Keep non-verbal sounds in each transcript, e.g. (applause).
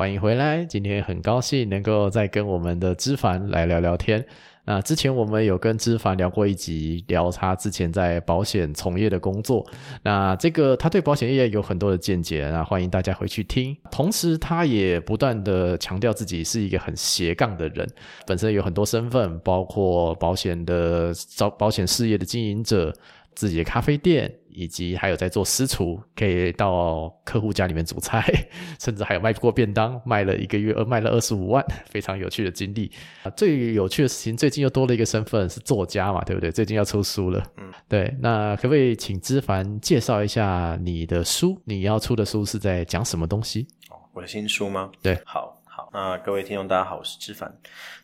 欢迎回来，今天很高兴能够再跟我们的知凡来聊聊天。那之前我们有跟知凡聊过一集，聊他之前在保险从业的工作。那这个他对保险业有很多的见解，那欢迎大家回去听。同时，他也不断的强调自己是一个很斜杠的人，本身有很多身份，包括保险的招保险事业的经营者。自己的咖啡店，以及还有在做私厨，可以到客户家里面煮菜，(laughs) 甚至还有卖过便当，卖了一个月，呃，卖了二十五万，(laughs) 非常有趣的经历啊！最有趣的事情，最近又多了一个身份是作家嘛，对不对？最近要出书了，嗯，对。那可不可以请知凡介绍一下你的书？你要出的书是在讲什么东西？哦，我的新书吗？对，好。那各位听众，大家好，我是知凡。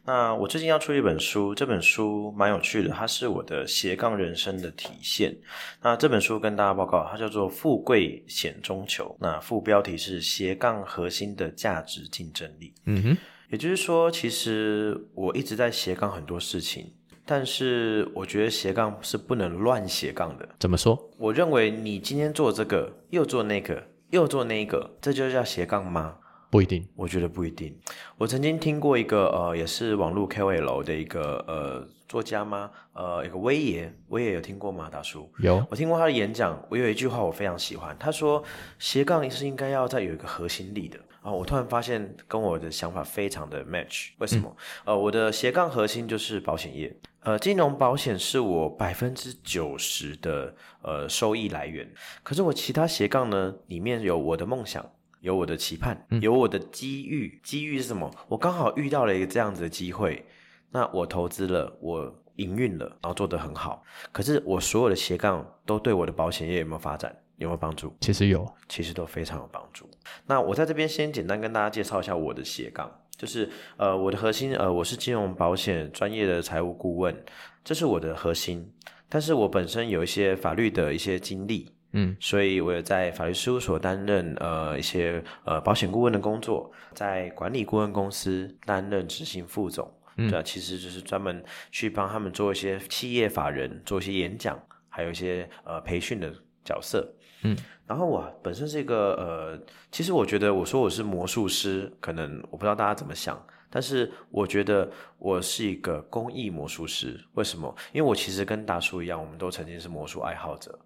那我最近要出一本书，这本书蛮有趣的，它是我的斜杠人生的体现。那这本书跟大家报告，它叫做《富贵险中求》，那副标题是斜杠核心的价值竞争力。嗯哼，也就是说，其实我一直在斜杠很多事情，但是我觉得斜杠是不能乱斜杠的。怎么说？我认为你今天做这个，又做那个，又做那个，这就叫斜杠吗？不一定，我觉得不一定。我曾经听过一个呃，也是网络 KOL 的一个呃作家吗？呃，一个威爷，威爷有听过吗？大叔有，我听过他的演讲。我有一句话我非常喜欢，他说斜杠是应该要再有一个核心力的啊。我突然发现跟我的想法非常的 match。为什么？呃，我的斜杠核心就是保险业，呃，金融保险是我百分之九十的呃收益来源。可是我其他斜杠呢，里面有我的梦想。有我的期盼，有我的机遇。机遇是什么？我刚好遇到了一个这样子的机会，那我投资了，我营运了，然后做得很好。可是我所有的斜杠都对我的保险业有没有发展？有没有帮助？其实有，其实都非常有帮助。那我在这边先简单跟大家介绍一下我的斜杠，就是呃，我的核心呃，我是金融保险专业的财务顾问，这是我的核心。但是我本身有一些法律的一些经历。嗯，所以我有在法律事务所担任呃一些呃保险顾问的工作，在管理顾问公司担任执行副总，对，其实就是专门去帮他们做一些企业法人做一些演讲，还有一些呃培训的角色。嗯，然后我本身是一个呃，其实我觉得我说我是魔术师，可能我不知道大家怎么想，但是我觉得我是一个公益魔术师。为什么？因为我其实跟大叔一样，我们都曾经是魔术爱好者。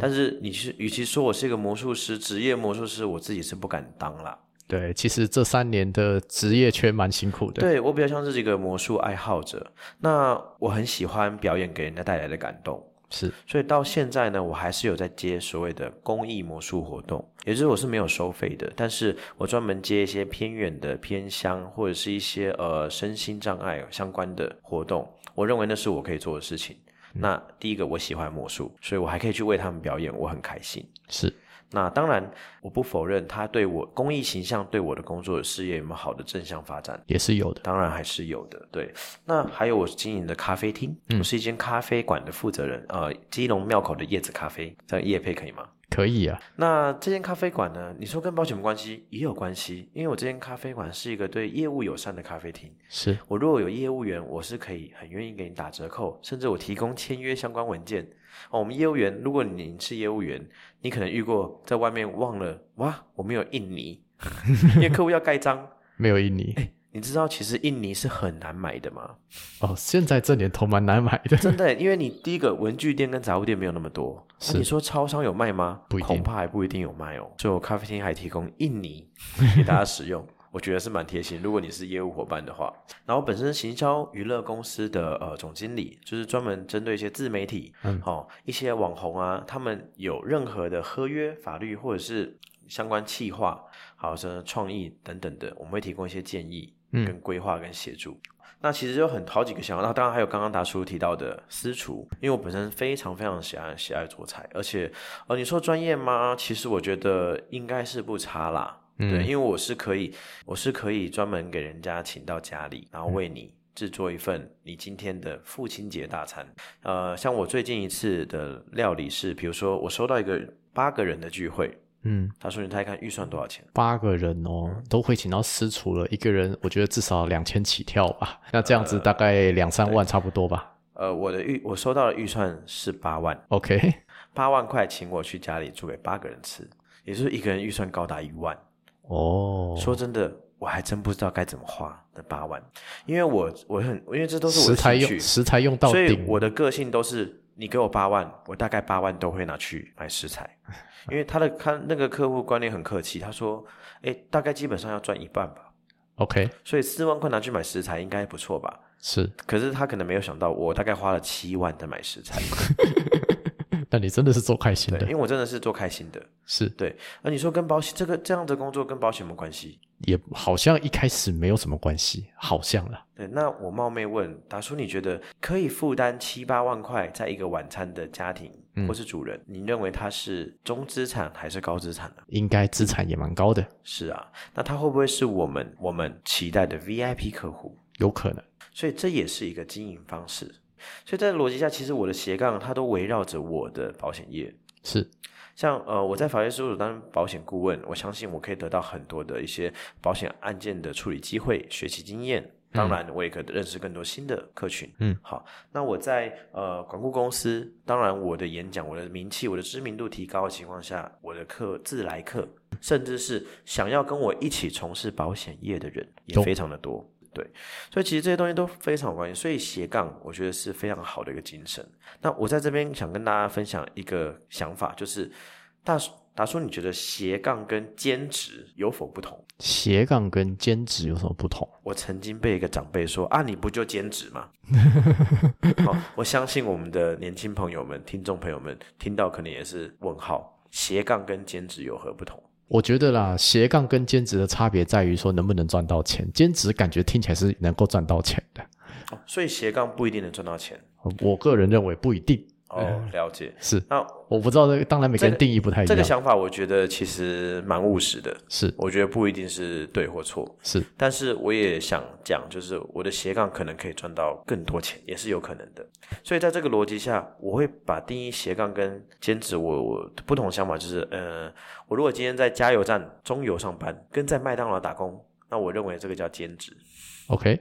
但是你是，与其说我是一个魔术师，职业魔术师，我自己是不敢当啦。对，其实这三年的职业圈蛮辛苦的。对我比较像是一个魔术爱好者，那我很喜欢表演给人家带来的感动。是，所以到现在呢，我还是有在接所谓的公益魔术活动，也就是我是没有收费的，但是我专门接一些偏远的偏乡或者是一些呃身心障碍相关的活动，我认为那是我可以做的事情。那第一个，我喜欢魔术，所以我还可以去为他们表演，我很开心。是，那当然，我不否认他对我公益形象对我的工作的事业有没有好的正向发展，也是有的。当然还是有的。对，那还有我经营的咖啡厅，我是一间咖啡馆的负责人，呃，基隆庙口的叶子咖啡，这样叶配可以吗？可以啊，那这间咖啡馆呢？你说跟保险没关系，也有关系，因为我这间咖啡馆是一个对业务友善的咖啡厅。是我如果有业务员，我是可以很愿意给你打折扣，甚至我提供签约相关文件。哦，我们业务员，如果你是业务员，你可能遇过在外面忘了哇，我没有印泥，(laughs) 因为客户要盖章，(laughs) 没有印泥。你知道其实印尼是很难买的吗？哦，现在这年头蛮难买的，真的，因为你第一个文具店跟杂物店没有那么多，那是你说超商有卖吗？不一定恐怕还不一定有卖哦。所以我咖啡厅还提供印尼 (laughs) 给大家使用，我觉得是蛮贴心。如果你是业务伙伴的话，然后本身行销娱乐公司的呃总经理，就是专门针对一些自媒体，嗯哦一些网红啊，他们有任何的合约、法律或者是相关企划，好像创意等等的，我们会提供一些建议、嗯跟规划跟协助。那其实有很好几个想法，那当然还有刚刚达叔提到的私厨，因为我本身非常非常喜爱喜爱做菜，而且呃，你说专业吗？其实我觉得应该是不差啦，嗯对，因为我是可以，我是可以专门给人家请到家里，然后为你制作一份你今天的父亲节大餐。呃，像我最近一次的料理是，比如说我收到一个八个人的聚会，嗯，他说你猜看预算多少钱？八个人哦，都会请到私厨了，一个人我觉得至少两千起跳吧，那这样子大概两三万差不多吧。呃，我的预我收到的预算是八万，OK，八万块请我去家里煮给八个人吃，也就是一个人预算高达一万。哦，说真的，我还真不知道该怎么花那八万，因为我我很因为这都是我食材用食材用到所以，我的个性都是你给我八万，我大概八万都会拿去买食材，因为他的他那个客户观念很客气，他说，哎，大概基本上要赚一半吧，OK。所以四万块拿去买食材应该不错吧？是，可是他可能没有想到，我大概花了七万在买食材，(laughs) 那你真的是做开心的，因的，为我真的是做开心的。是对，那你说跟保险这个这样的工作跟保险有没有关系？也好像一开始没有什么关系，好像啦。对，那我冒昧问达叔，你觉得可以负担七八万块在一个晚餐的家庭嗯或是主人，你认为他是中资产还是高资产呢？应该资产也蛮高的，是啊，那他会不会是我们我们期待的 VIP 客户？有可能。所以这也是一个经营方式。所以在逻辑下，其实我的斜杠它都围绕着我的保险业。是，像呃，我在法律事务所当保险顾问，我相信我可以得到很多的一些保险案件的处理机会、学习经验。当然，我也可以认识更多新的客群。嗯，好，那我在呃管顾公司，当然我的演讲、我的名气、我的知名度提高的情况下，我的客自来客，甚至是想要跟我一起从事保险业的人也非常的多。对，所以其实这些东西都非常有关系。所以斜杠，我觉得是非常好的一个精神。那我在这边想跟大家分享一个想法，就是大叔达叔，你觉得斜杠跟兼职有否不同？斜杠跟兼职有什么不同？我曾经被一个长辈说啊，你不就兼职吗？好，(laughs) 我相信我们的年轻朋友们、听众朋友们听到可能也是问号：斜杠跟兼职有何不同？我觉得啦，斜杠跟兼职的差别在于说能不能赚到钱，兼职感觉听起来是能够赚到钱的。哦，所以斜杠不一定能赚到钱我个人认为不一定，哦，了解。是那我不知道这个，当然每个人定义不太一样。这个想法，我觉得其实蛮务实的。是我觉得不一定是对或错，是但是我也想讲，就是我的斜杠可能可以赚到更多钱，也是有可能的。所以在这个逻辑下，我会把定义斜杠跟兼职我，我不同的想法就是，呃，我如果今天在加油站中油上班，跟在麦当劳打工，那我认为这个叫兼职。OK，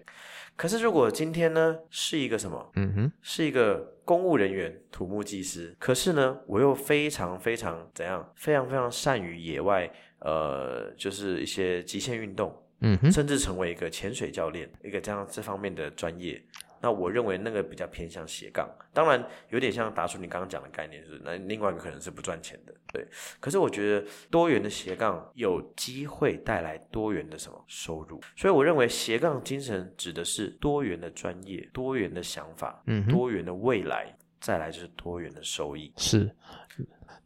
可是如果今天呢是一个什么，嗯哼，是一个公务人员、土木技师，可是呢，我又非常非常怎样，非常非常善于野外，呃，就是一些极限运动，嗯哼，甚至成为一个潜水教练，一个这样这方面的专业。那我认为那个比较偏向斜杠，当然有点像达叔你刚刚讲的概念，就是那另外一个可能是不赚钱的，对。可是我觉得多元的斜杠有机会带来多元的什么收入，所以我认为斜杠精神指的是多元的专业、多元的想法、嗯多元的未来，再来就是多元的收益。是。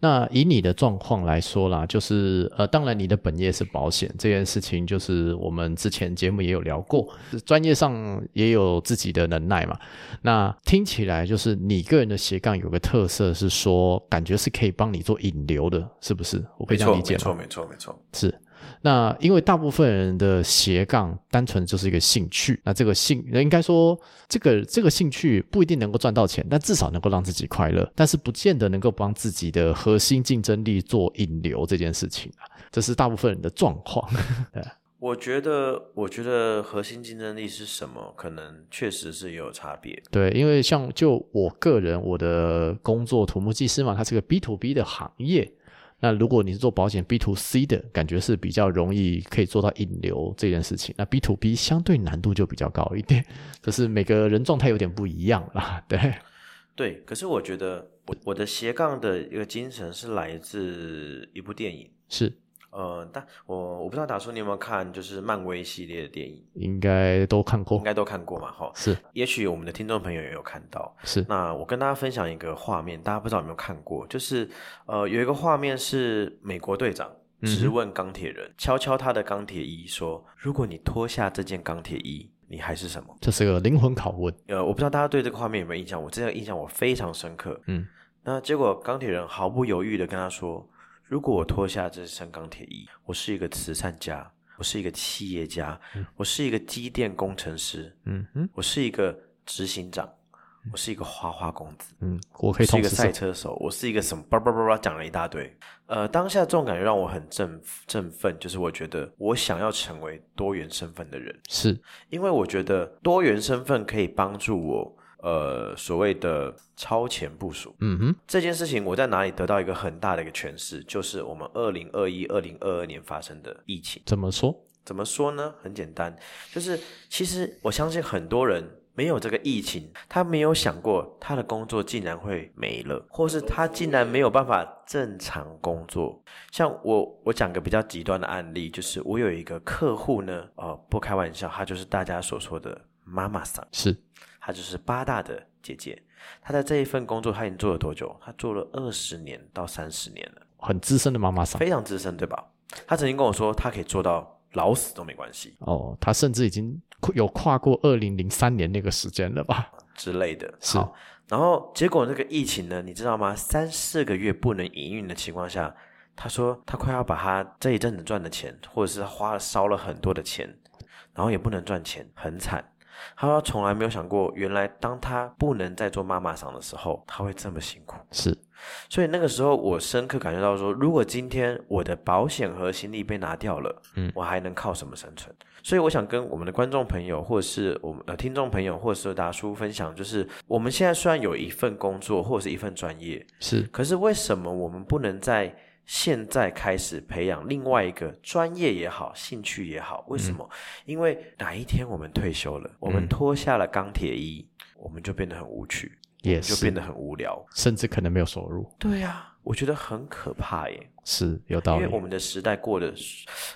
那以你的状况来说啦，就是呃，当然你的本业是保险这件事情，就是我们之前节目也有聊过，专业上也有自己的能耐嘛。那听起来就是你个人的斜杠有个特色是说，感觉是可以帮你做引流的，是不是？我可以这样理解吗？没错，没错。是。那因为大部分人的斜杠单纯就是一个兴趣，那这个兴应该说这个这个兴趣不一定能够赚到钱，但至少能够让自己快乐，但是不见得能够帮自己的核心竞争力做引流这件事情啊，这是大部分人的状况。(laughs) 我觉得，我觉得核心竞争力是什么？可能确实是有差别。对，因为像就我个人我的工作土木技师嘛，它是个 B to B 的行业。那如果你是做保险 B to C 的，感觉是比较容易可以做到引流这件事情。那 B to B 相对难度就比较高一点，可是每个人状态有点不一样啦。(laughs) 对，对。可是我觉得我我的斜杠的一个精神是来自一部电影，是呃，但我我不知道达叔你有没有看，就是漫威系列的电影，应该都看过应，该都看过嘛，哈。是也许我们的听众朋友也有看到。是那我跟大家分享一个画面，大家不知道有没有看过，就是呃有一个画面是美国队长质问钢铁人，敲敲他的钢铁衣说：“如果你脱下这件钢铁衣，你还是什么这是个灵魂拷问，？”呃，我不知道大家对这个画面有没有印象，我这个印象我非常深刻。嗯，那结果钢铁人毫不犹豫的跟他说：“如果我脱下这身钢铁衣，我是一个慈善家，我是一个企业家，我是一个机电工程师，嗯哼，我是一个执行长，我是一个花花公子。”嗯，我可以我是一个赛车手，我是一个什么叭叭叭叭讲了一大堆。呃，当下这种感觉让我很振振奋，就是我觉得我想要成为多元身份的人，是因为我觉得多元身份可以帮助我，呃，所谓的超前部署。嗯哼，这件事情我在哪里得到一个很大的一个诠释，就是我们二零二一、二零二二年发生的疫情。怎么说？怎么说呢？很简单，就是其实我相信很多人没有这个疫情，他没有想过他的工作竟然会没了，或是他竟然没有办法正常工作。像我，我讲个比较极端的案例，就是我有一个客户呢，呃，不开玩笑，他就是大家所说的妈妈桑，是她就是八大的姐姐。她在这一份工作，她已经做了多久？她做了二十年到三十年了。很资深的妈妈桑非常资深，对吧？她曾经跟我说，她可以做到老死都没关系哦，她甚至已经有跨过二零零三年那个时间了吧？(laughs) 之类的。是好，然后结果那个疫情呢，你知道吗？三四个月不能营运的情况下，他说他快要把他这一阵子赚的钱，或者是花了烧了很多的钱，然后也不能赚钱，很惨。他说从来没有想过，原来当他不能再做妈妈桑的时候，他会这么辛苦。是所以那个时候，我深刻感觉到说，如果今天我的保险和行李被拿掉了，嗯我还能靠什么生存？所以我想跟我们的观众朋友，或者是我们呃听众朋友，或者是达叔分享，就是我们现在虽然有一份工作或者是一份专业，是可是为什么我们不能在现在开始培养另外一个专业也好，兴趣也好？为什么？因为哪一天我们退休了，我们嗯脱下了钢铁衣，我们就变得很无趣，也就变得很无聊。甚至可能没有收入，对呀、我觉得很可怕耶。是有道理因为我。们的时代过得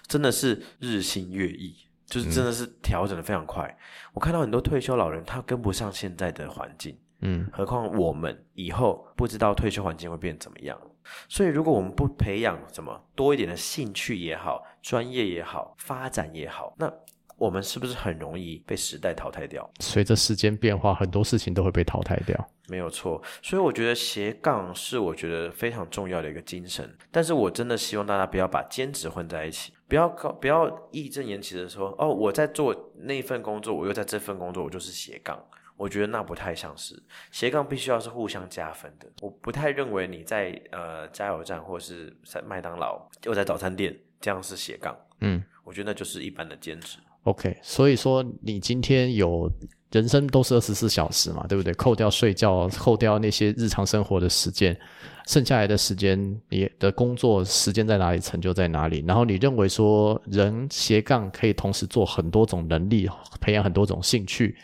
真的是日新月异，就是真的是调整的非常快。我看到很多退休老人，他跟不上现在的环境，嗯，何况我们以后不知道退休环境会变怎么样。所以，如果我们不培养什么多一点的兴趣也好，专业也好，发展也好，那我们是不是很容易被时代淘汰掉？随着时间变化，很多事情都会被淘汰掉。没有错，所以我觉得斜杠是我觉得非常重要的一个精神。但是我真的希望大家不要把兼职混在一起，不要搞不要义正言辞的说哦，我在做那份工作，我又在这份工作，我就是斜杠。我觉得那不太像是斜杠，必须要是互相加分的。我不太认为你在呃加油站或是在麦当劳又在早餐店这样是斜杠。嗯我觉得那就是一般的兼职。，OK，所以说你今天有人生都是二十四小时嘛，对不对？扣掉睡觉，扣掉那些日常生活的时间，剩下来的时间，你的工作时间在哪里，成就在哪里。然后你认为说，人斜杠可以同时做很多种能力，培养很多种兴趣。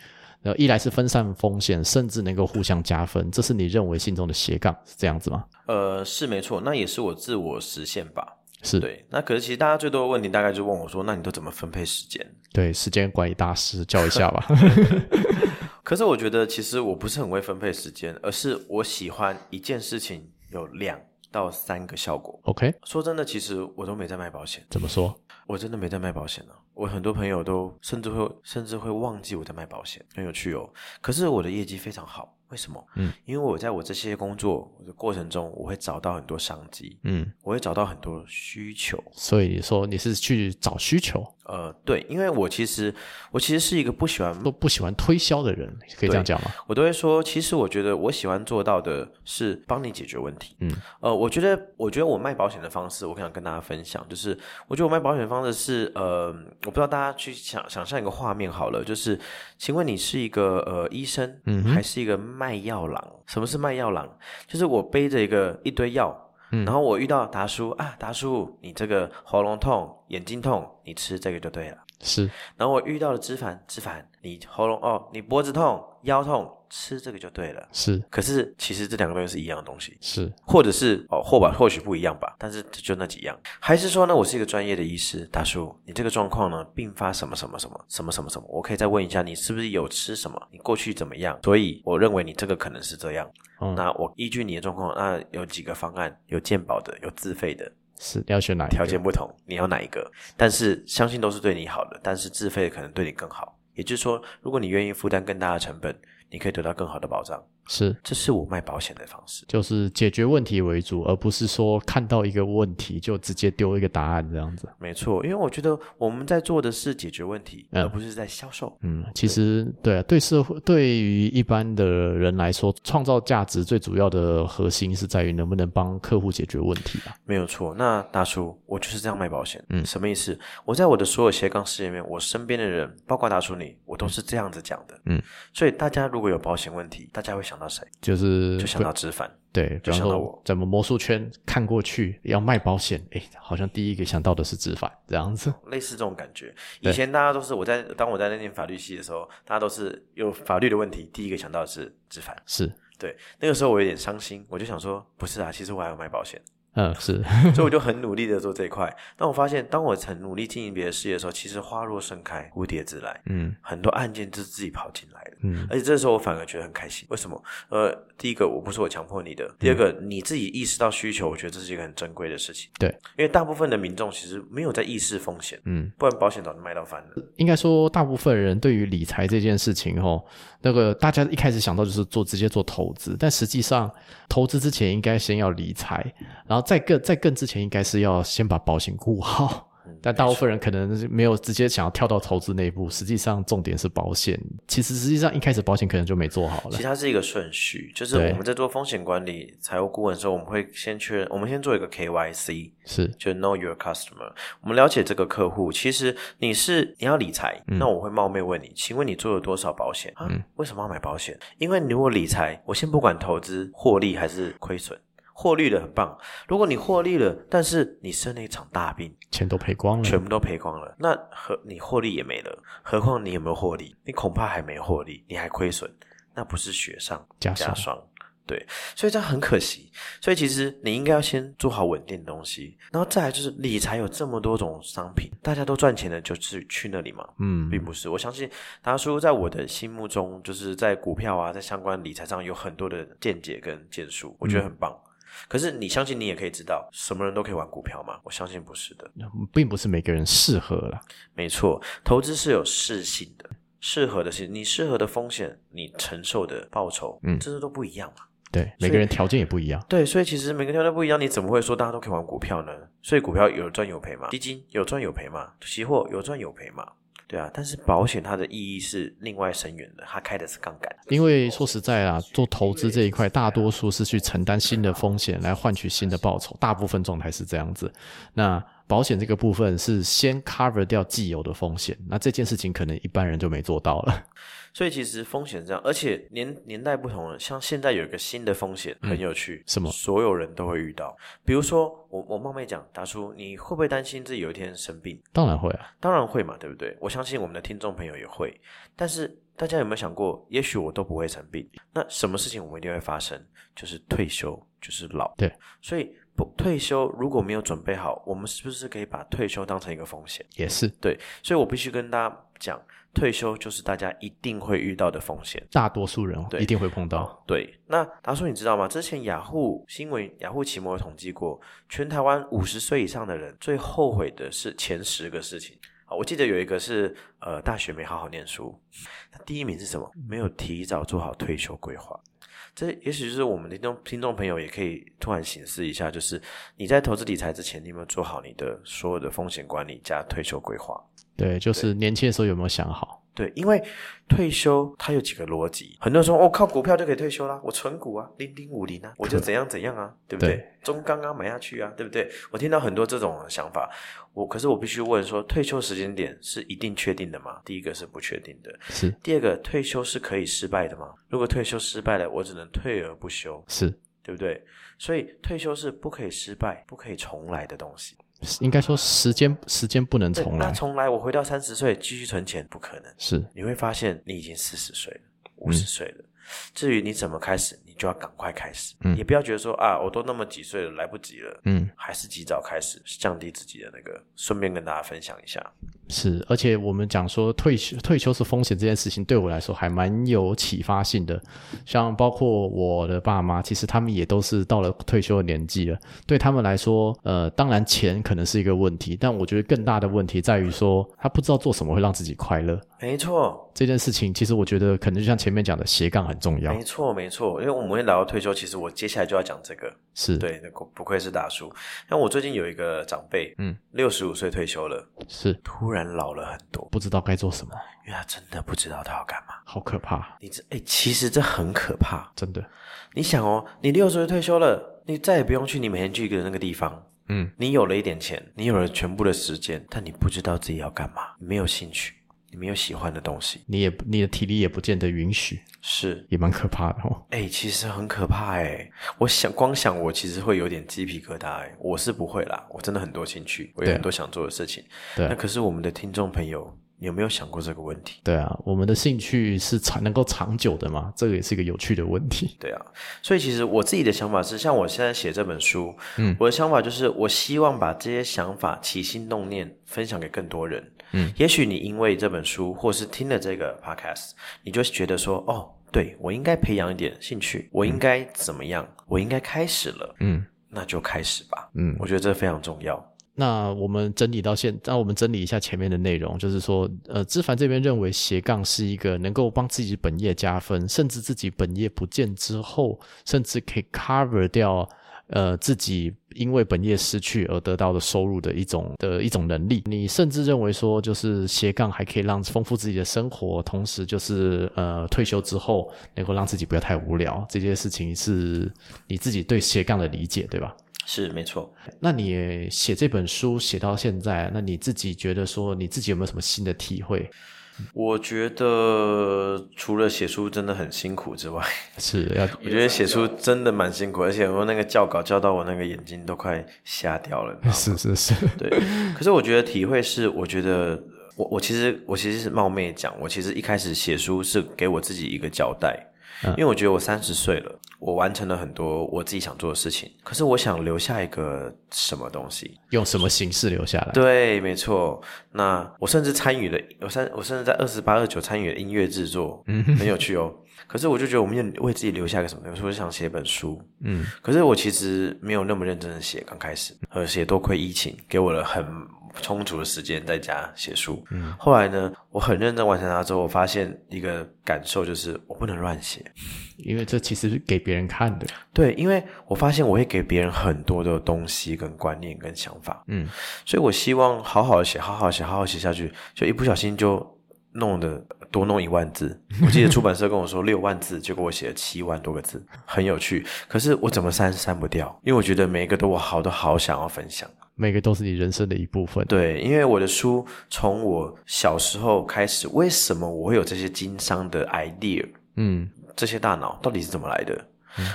然后一来是分散风险，甚至能够互相加分，这是你认为心中的斜杠是这样子吗？呃，是没错，那也是我自我实现吧。是对，那可是其实大家最多的问题大概就问我说，那你都怎么分配时间？对时间管理大师教一下吧。(laughs) (laughs) 可是我觉得其实我不是很会分配时间，而是我喜欢一件事情有两到三个效果。OK，说真的，其实我都没在卖保险，怎么说？我真的没在卖保险呢、我很多朋友都甚至会甚至会忘记我在卖保险，很有趣哦。可是我的业绩非常好，为什么？嗯，因为我在我这些工作的过程中，我会找到很多商机，嗯，我会找到很多需求。所以说你是去找需求，呃，对，因为我其实我其实是一个不喜欢都不喜欢推销的人，可以这样讲吗？我都会说，其实我觉得我喜欢做到的是帮你解决问题。嗯，呃，我觉得，我觉得我卖保险的方式，我想跟大家分享，就是我觉得我卖保险的方式是，呃，我不知道大家去想想象一个画面好了，就是，请问你是一个呃医生，嗯还是一个卖药郎？什么是卖药郎？就是我背着一个一堆药。嗯然后我遇到达叔啊，达叔，你这个喉咙痛、眼睛痛，你吃这个就对了。是然后我遇到了知凡，知凡，你喉咙哦，你脖子痛、腰痛，吃这个就对了。是可是其实这两个东西是一样的东西，是，或者是哦，或吧，或许不一样吧，但是就那几样。还是说呢，我是一个专业的医师，大叔，你这个状况呢，并发什么什么什么什么什么什么，我可以再问一下，你是不是有吃什么？你过去怎么样？所以我认为你这个可能是这样。嗯，那我依据你的状况，那有几个方案，有健保的，有自费的，是要选哪一个条件不同，你要哪一个？但是相信都是对你好的，但是自费的可能对你更好。也就是说，如果你愿意负担更大的成本，你可以得到更好的保障。是这是我卖保险的方式。就是解决问题为主，而不是说看到一个问题就直接丢一个答案这样子。没错，因为我觉得我们在做的是解决问题，嗯而不是在销售。嗯，其实对啊，对社会对于一般的人来说，创造价值最主要的核心是在于能不能帮客户解决问题啊。没有错。那大叔，我就是这样卖保险。嗯什么意思？我在我的所有斜杠事业里面，我身边的人，包括大叔你，我都是这样子讲的。嗯，所以大家如果有保险问题，大家会想到谁？就是就想到知凡。对，比方说就想到我怎么魔术圈看过去要卖保险，哎，好像第一个想到的是直反这样子。类似这种感觉。以前大家都是我在当我在那念法律系的时候，大家都是有法律的问题，第一个想到的是知凡。是，对，那个时候我有点伤心，我就想说，不是啊，其实我还有卖保险，嗯，是，(laughs) 所以我就很努力的做这一块。但我发现，当我很努力经营别的事业的时候，其实花若盛开，蝴蝶自来，嗯很多案件就是自己跑进来的。嗯，而且这时候我反而觉得很开心，为什么？呃，第一个我不是我强迫你的，第二个你自己意识到需求，我觉得这是一个很珍贵的事情。对，因为大部分的民众其实没有在意识风险，嗯，不然保险早就卖到翻了。应该说，大部分人对于理财这件事情，吼，那个大家一开始想到就是做直接做投资，但实际上投资之前应该先要理财，然后再更再更之前应该是要先把保险顾好。嗯但大部分人可能是没有直接想要跳到投资那一步，实际上重点是保险。其实实际上一开始保险可能就没做好了其实。它是一个顺序，就是我们在做风险管理、财务顾问的时候，我们会先确认，我们先做一个 KYC，是，就 Know Your Customer。我们了解这个客户，其实你是你要理财，嗯那我会冒昧问你，请问你做了多少保险啊？为什么要买保险？因为你如果理财，我先不管投资获利还是亏损。获利了很棒，如果你获利了，但是你生了一场大病，钱都赔光了。全部都赔光了，那何你获利也没了，何况你有没有获利？你恐怕还没获利，你还亏损，那不是雪上加霜霜。对，所以这样很可惜。所以其实你应该要先做好稳定的东西，然后再来就是理财有这么多种商品，大家都赚钱的就是去那里嘛，嗯，并不是。我相信达叔在我的心目中，就是在股票啊，在相关理财上有很多的见解跟建树，我觉得很棒。可是你相信你也可以知道，什么人都可以玩股票吗？我相信不是的。并不是每个人适合啦。没错，投资是有适性的，适合的是你适合的风险，你承受的报酬，嗯这些都不一样嘛。对，每个人条件也不一样。对，所以其实每个条件不一样，你怎么会说大家都可以玩股票呢？所以股票有赚有赔嘛，基金有赚有赔嘛，期货有赚有赔嘛，对啊。但是保险它的意义是另外深远的，它开的是杠杆。因为说实在啊，做投资这一块，大多数是去承担新的风险来换取新的报酬，大部分状态是这样子。那保险这个部分是先 cover 掉既有的风险，那这件事情可能一般人就没做到了。所以其实风险这样，而且年年代不同了，像现在有一个新的风险很有趣，什么所有人都会遇到。比如说，我我冒昧讲，达叔，你会不会担心自己有一天生病？当然会啊，当然会嘛，对不对？我相信我们的听众朋友也会。但是大家有没有想过，也许我都不会生病，那什么事情我们一定会发生？就是退休，就是老。对，所以不退休如果没有准备好，我们是不是可以把退休当成一个风险？也是对，所以我必须跟大家讲，退休就是大家一定会遇到的风险。大多数人对一定会碰到。对，那达叔你知道吗？之前雅虎新闻、雅虎奇摩有统计过，全台湾五十岁以上的人最后悔的是前十个事情。好，我记得有一个是呃大学没好好念书，那第一名是什么？没有提早做好退休规划。这也许就是我们的听众听众朋友也可以突然醒思一下，就是你在投资理财之前，你有没有做好你的所有的风险管理加退休规划？对，就是年轻的时候有没有想好？对，因为退休它有几个逻辑，很多人说哦，靠股票就可以退休啦，我存股啊，零零五零啊，我就怎样怎样啊，对不对？对中钢啊买下去啊，对不对？我听到很多这种想法，我可是我必须问说，退休时间点是一定确定的吗？第一个是不确定的，是第二个退休是可以失败的吗？如果退休失败了，我只能退而不休，是，对不对？所以退休是不可以失败、不可以重来的东西。应该说时间时间不能对重来，那重来，我回到三十岁继续存钱，不可能。是你会发现你已经四十岁了，五十岁了。至于你怎么开始，你就要赶快开始，嗯也不要觉得说啊，我都那么几岁了，来不及了。嗯还是及早开始，降低自己的那个。顺便跟大家分享一下，是，而且我们讲说退休退休是风险这件事情，对我来说还蛮有启发性的。像包括我的爸妈，其实他们也都是到了退休的年纪了，对他们来说，呃，当然钱可能是一个问题，但我觉得更大的问题在于说，他不知道做什么会让自己快乐。没错，这件事情，其实我觉得可能就像前面讲的斜杠很重要没，错，没错。因为我们会聊到退休，其实我接下来就要讲这个。是对，那不不愧是大叔。那我最近有一个长辈，嗯，六十五岁退休了，是，突然老了很多，不知道该做什么，因为他真的不知道他要干嘛。好可怕，你这哎，其实这很可怕。真的，你想哦，你六十岁退休了，你再也不用去你每天去的那个地方。嗯，你有了一点钱，你有了全部的时间，但你不知道自己要干嘛，你没有兴趣，你没有喜欢的东西，你也你的体力也不见得允许，是也蛮可怕的哦。哎、其实很可怕哎。我想光想，我其实会有点鸡皮疙瘩哎。我是不会啦，我真的很多兴趣，我有很多想做的事情。对啊那可是我们的听众朋友，你有没有想过这个问题？对啊，我们的兴趣是长能够长久的嘛？这个也是一个有趣的问题。(laughs) 对啊，所以其实我自己的想法是，像我现在写这本书，嗯，我的想法就是，我希望把这些想法、起心动念分享给更多人。嗯，也许你因为这本书，或是听了这个 podcast，你就觉得说，哦，对我应该培养一点兴趣，我应该怎么样？我应该开始了，嗯那就开始吧。嗯，我觉得这非常重要。那我们整理到现，那我们整理一下前面的内容，就是说，呃，知凡这边认为斜杠是一个能够帮自己本业加分，甚至自己本业不见之后，甚至可以 cover 掉。呃，自己因为本业失去而得到的收入的一种的一种能力，你甚至认为说，就是斜杠还可以让丰富自己的生活，同时就是呃退休之后能够让自己不要太无聊，这件事情是你自己对斜杠的理解，对吧？是没错，那你写这本书写到现在，那你自己觉得说你自己有没有什么新的体会？我觉得除了写书真的很辛苦之外，(laughs) 是要 (laughs) 我觉得写书真的蛮辛苦，而且我那个校稿校到我那个眼睛都快瞎掉了。是是是，对，(laughs) 可是我觉得体会是，我觉得我我其实我其实是冒昧讲，我其实一开始写书是给我自己一个交代，因为我觉得我三十岁了，我完成了很多我自己想做的事情，可是我想留下一个什么东西。用什么形式留下来？对，没错。那我甚至参与了，我甚我甚至在二十八、二九参与了音乐制作，嗯，很有趣哦。可是我就觉得我们要为自己留下一个什么东西，我就想写本书，嗯，可是我其实没有那么认真的写，刚开始，而且多亏疫情给我了很充足的时间在家写书。嗯，后来呢，我很认真完成它之后，我发现一个感受就是我不能乱写。因为这其实是给别人看的。对，因为我发现我会给别人很多的东西、跟观念、跟想法，嗯，所以我希望好好的写，好好地写，好好地写下去，就一不小心就弄的多弄一万字。(laughs) 我记得出版社跟我说六万字，结果我写了七万多个字，很有趣。可是我怎么删删不掉，因为我觉得每一个都我好都好想要分享。每个都是你人生的一部分。对，因为我的书从我小时候开始，为什么我会有这些经商的 idea？嗯这些大脑到底是怎么来的？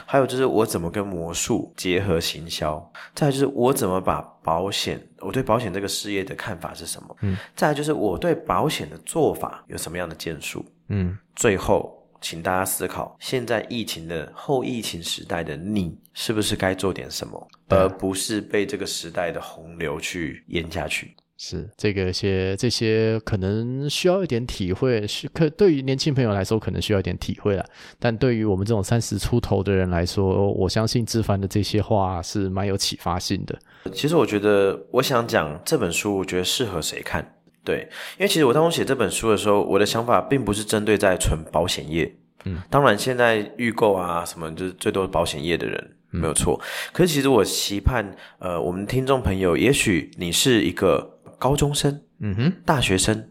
还有就是我怎么跟魔术结合行销，再来就是我怎么把保险，我对保险这个事业的看法是什么？嗯，再来就是我对保险的做法有什么样的建树？嗯，最后，请大家思考，现在疫情的后疫情时代的你，是不是该做点什么，而不是被这个时代的洪流去淹下去？是这个些这些可能需要一点体会，是可对于年轻朋友来说可能需要一点体会了，但对于我们这种三十出头的人来说，我相信志凡的这些话是蛮有启发性的。其实我觉得，我想讲这本书，我觉得适合谁看？对，因为其实我当初写这本书的时候，我的想法并不是针对在纯保险业。嗯，当然现在预购啊什么，就是最多保险业的人没有错。可是其实我期盼，呃，我们听众朋友，也许你是一个高中生、嗯哼，大学生，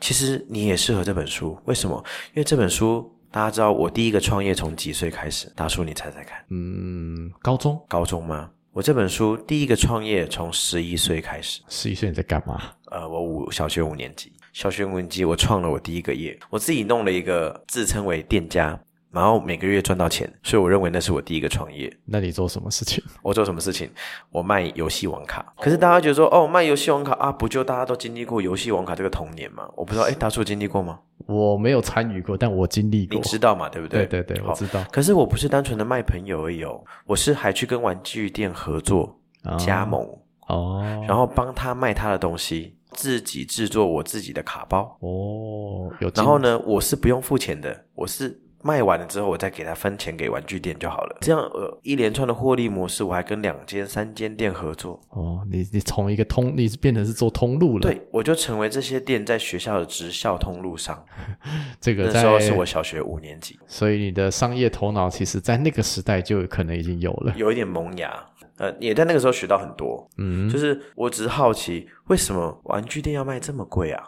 其实你也适合这本书。为什么？因为这本书，大家知道我第一个创业从几岁开始？大叔，你猜猜看？嗯，高中高中吗？我这本书第一个创业从十一岁开始。十一岁你在干嘛？呃，我五小学五年级，小学五年级我创了我第一个业，我自己弄了一个自称为店家，然后每个月赚到钱，所以我认为那是我第一个创业。那你做什么事情？我做什么事情？我卖游戏网卡。可是大家觉得说，哦，卖游戏网卡啊，不就大家都经历过游戏网卡这个童年吗？我不知道，哎，大叔经历过吗？我没有参与过，但我经历过。你知道嘛？对不对？对对对，我知道。可是我不是单纯的卖朋友而已哦，我是还去跟玩具店合作加盟哦，然后帮他卖他的东西，自己制作我自己的卡包哦。有，然后呢，我是不用付钱的，我是。卖完了之后，我再给他分钱给玩具店就好了。这样呃，一连串的获利模式，我还跟两间、三间店合作。哦，你你从一个通，你是变成是做通路了。对，我就成为这些店在学校的直校通路上。(laughs) 这个那时候是我小学五年级，所以你的商业头脑其实在那个时代就可能已经有了，有一点萌芽。呃，也在那个时候学到很多，嗯，就是我只是好奇，为什么玩具店要卖这么贵啊？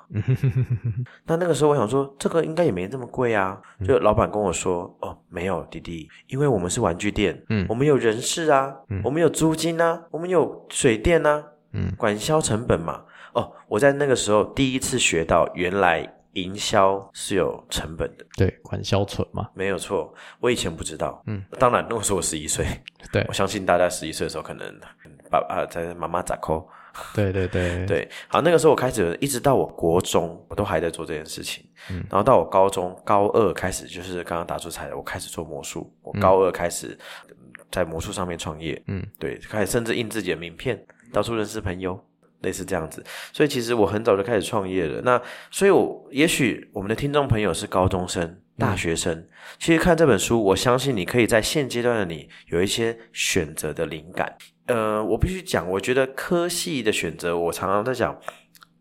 那那个时候我想说，这个应该也没这么贵啊。就老板跟我说，哦，没有，弟弟，因为我们是玩具店，嗯，我们有人事啊，我们有租金啊，我们有水电啊，嗯，管销成本嘛。哦，我在那个时候第一次学到，原来。营销是有成本的，对，管销存嘛，没有错。我以前不知道，嗯，当然那个时候我十一岁，对，我相信大家十一岁的时候可能爸爸在妈妈咋抠，对对对。(laughs) 对。好，那个时候我开始，一直到我国中，我都还在做这件事情，嗯，然后到我高中高二开始，就是刚刚打出彩的，我开始做魔术，我高二开始在魔术上面创业，嗯，对，开始甚至印自己的名片，到处认识朋友。类似这样子，所以其实我很早就开始创业了。那所以，我也许我们的听众朋友是高中生、大学生，其实看这本书，我相信你可以在现阶段的你有一些选择的灵感。呃，我必须讲，我觉得科系的选择，我常常在讲，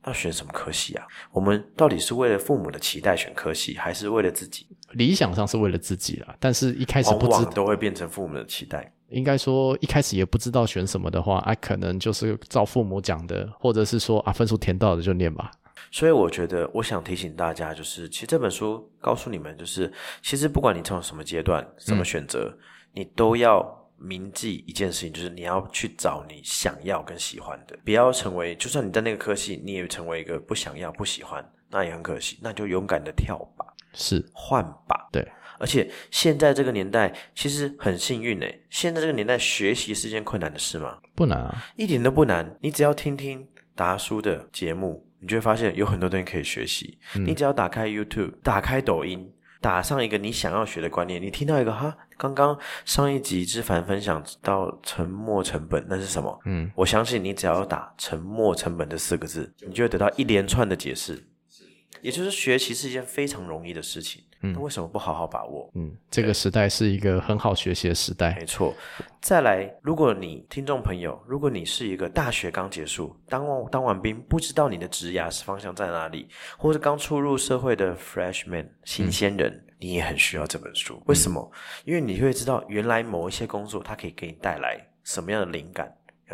那选什么科系啊？我们到底是为了父母的期待选科系，还是为了自己？理想上是为了自己啦，但是一开始不知都会变成父母的期待。应该说一开始也不知道选什么的话，啊，可能就是照父母讲的，或者是说啊，分数填到的就念吧。所以我觉得，我想提醒大家，就是其实这本书告诉你们，就是其实不管你从什么阶段、什么选择，你都要铭记一件事情，就是你要去找你想要跟喜欢的，不要成为，就算你在那个科系，你也成为一个不想要、不喜欢，那也很可惜，那就勇敢的跳吧，是。换吧，对。而且现在这个年代其实很幸运诶，现在这个年代学习是件困难的事吗？不难啊，一点都不难。你只要听听达叔的节目，你就会发现有很多东西可以学习。你只要打开 YouTube，打开抖音，打上一个你想要学的观念，你听到一个哈，刚刚上一集之凡分享到沉默成本，那是什么？嗯，我相信你只要打沉默成本这四个字，你就会得到一连串的解释。也就是学习是一件非常容易的事情。嗯，那为什么不好好把握？嗯，这个时代是一个很好学习的时代。没错。再来，如果你听众朋友，如果你是一个大学刚结束，当完当完兵，不知道你的职涯是方向在哪里，或者刚出入社会的 freshman 新鲜人，你也很需要这本书。为什么？因为你会知道，原来某一些工作，它可以给你带来什么样的灵感。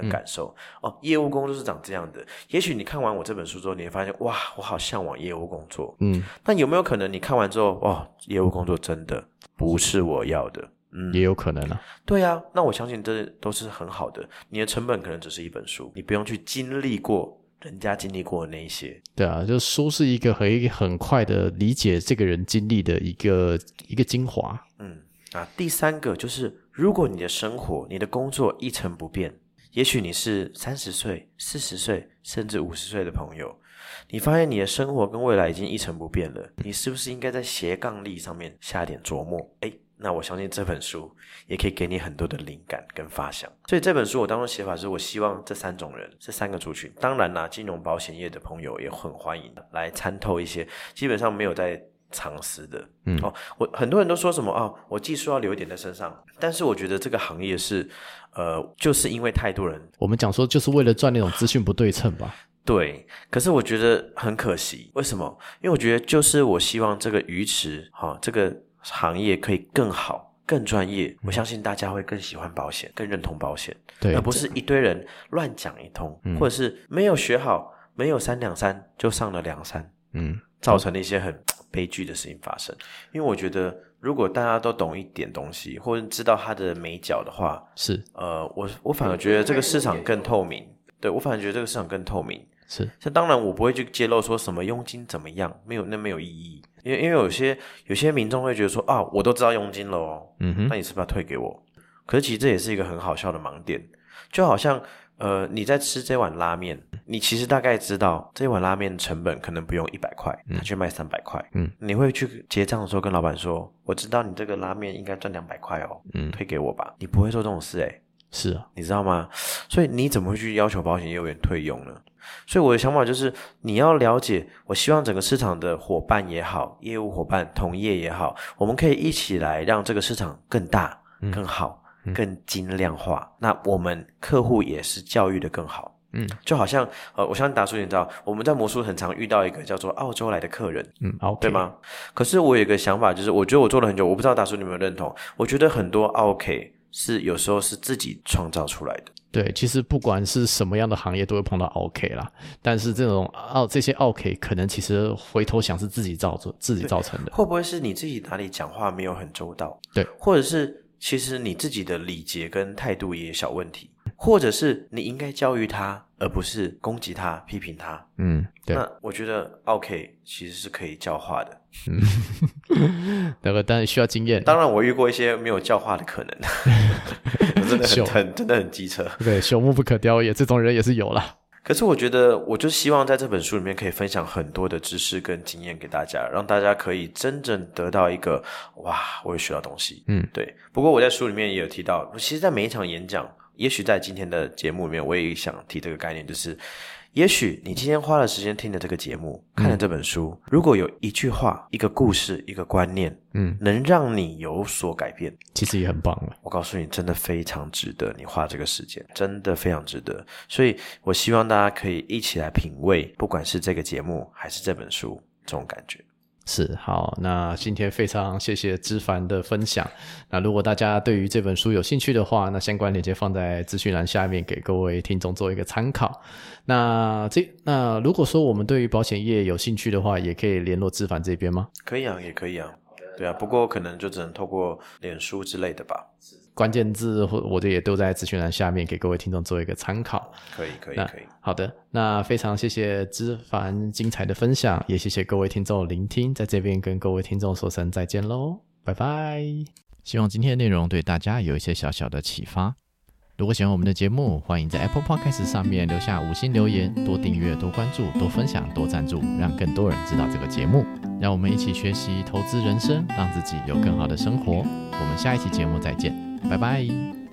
感受哦，业务工作是长这样的。也许你看完我这本书之后，你会发现哇，我好向往业务工作。嗯，但有没有可能你看完之后，哇，业务工作真的不是我要的？嗯，也有可能啊。对啊，那我相信这都是很好的。你的成本可能只是一本书，你不用去经历过人家经历过的那一些。对啊，就书是一个很很快的理解这个人经历的一个一个精华。嗯，啊，第三个就是，如果你的生活、你的工作一成不变。也许你是三十岁、四十岁，甚至五十岁的朋友，你发现你的生活跟未来已经一成不变了，你是不是应该在斜杠力上面下点琢磨？哎，那我相信这本书也可以给你很多的灵感跟发想。所以这本书我当中写法是我希望这三种人、这三个族群，当然啦，金融保险业的朋友也很欢迎来参透一些，基本上没有在。藏私的，嗯，哦，我很多人都说什么啊，我技术要留一点在身上，但是我觉得这个行业是，呃，就是因为太多人，我们讲说就是为了赚那种资讯不对称吧，对，可是我觉得很可惜，为什么？因为我觉得就是我希望这个鱼池，哈，这个行业可以更好、更专业，我相信大家会更喜欢保险，更认同保险，对，而不是一堆人乱讲一通，或者是没有学好，没有三两三就上了两三，嗯，造成了一些很。悲剧的事情发生，因为我觉得，如果大家都懂一点东西，或者知道它的美角的话，是呃，我我反而觉得这个市场更透明。对我反而觉得这个市场更透明。是，这当然我不会去揭露说什么佣金怎么样，没有那没有意义。因为因为有些有些民众会觉得说啊，我都知道佣金了哦，嗯哼，那你是不是要退给我？可是其实这也是一个很好笑的盲点，就好像呃你在吃这碗拉面，你其实大概知道这碗拉面成本可能不用一百块，他却卖三百块，嗯，你会去结账的时候跟老板说，我知道你这个拉面应该赚两百块哦，嗯。退给我吧，你不会做这种事诶、是啊，你知道吗？所以你怎么会去要求保险业务员退佣呢？所以我的想法就是，你要了解，我希望整个市场的伙伴也好，业务伙伴、同业也好，我们可以一起来让这个市场更大、更好、更精量化。那我们客户也是教育的更好。嗯，就好像呃，我相信达叔你知道，我们在魔术很常遇到一个叫做澳洲来的客人，嗯，好，对？吗？可是我有一个想法，就是我觉得我做了很久，我不知道大叔你有没有认同？我觉得很多 OK 是有时候是自己创造出来的。对，其实不管是什么样的行业，都会碰到 OK 啦。但是这种奥这些 OK 可能其实回头想是自己造作自己造成的。会不会是你自己哪里讲话没有很周到？对，或者是其实你自己的礼节跟态度也有小问题，或者是你应该教育他，而不是攻击他、批评他。嗯，对，那我觉得 OK 其实是可以教化的。嗯那个但是需要经验。当然，我遇过一些没有教化的可能，(laughs) 真的很很真的很机车。对，朽木不可雕也，这种人也是有啦。可是我觉得，我就希望在这本书里面可以分享很多的知识跟经验给大家，让大家可以真正得到一个哇，我也学到东西。嗯，对。不过我在书里面也有提到，其实，在每一场演讲，也许在今天的节目里面，我也想提这个概念，就是，也许你今天花了时间听了这个节目，看了这本书，如果有一句话、一个故事、一个观念，嗯，能让你有所改变，其实也很棒了。我告诉你，真的非常值得你花这个时间，真的非常值得。所以我希望大家可以一起来品味，不管是这个节目还是这本书，这种感觉。是好，那今天非常谢谢知凡的分享。那如果大家对于这本书有兴趣的话，那相关链接放在资讯栏下面，给各位听众做一个参考。那这那如果说我们对于保险业有兴趣的话，也可以联络知凡这边吗？可以啊，也可以啊，对啊。不过可能就只能透过脸书之类的吧。关键字或我的也都在资讯栏下面，给各位听众做一个参考。可以，可以，可以。好的，那非常谢谢知凡精彩的分享，也谢谢各位听众聆听，在这边跟各位听众说声再见喽，拜拜。希望今天的内容对大家有一些小小的启发。如果喜欢我们的节目，欢迎在 Apple Podcast 上面留下五星留言，多订阅、多关注、多分享、多赞助，让更多人知道这个节目。让我们一起学习投资人生，让自己有更好的生活。我们下一期节目再见，拜拜。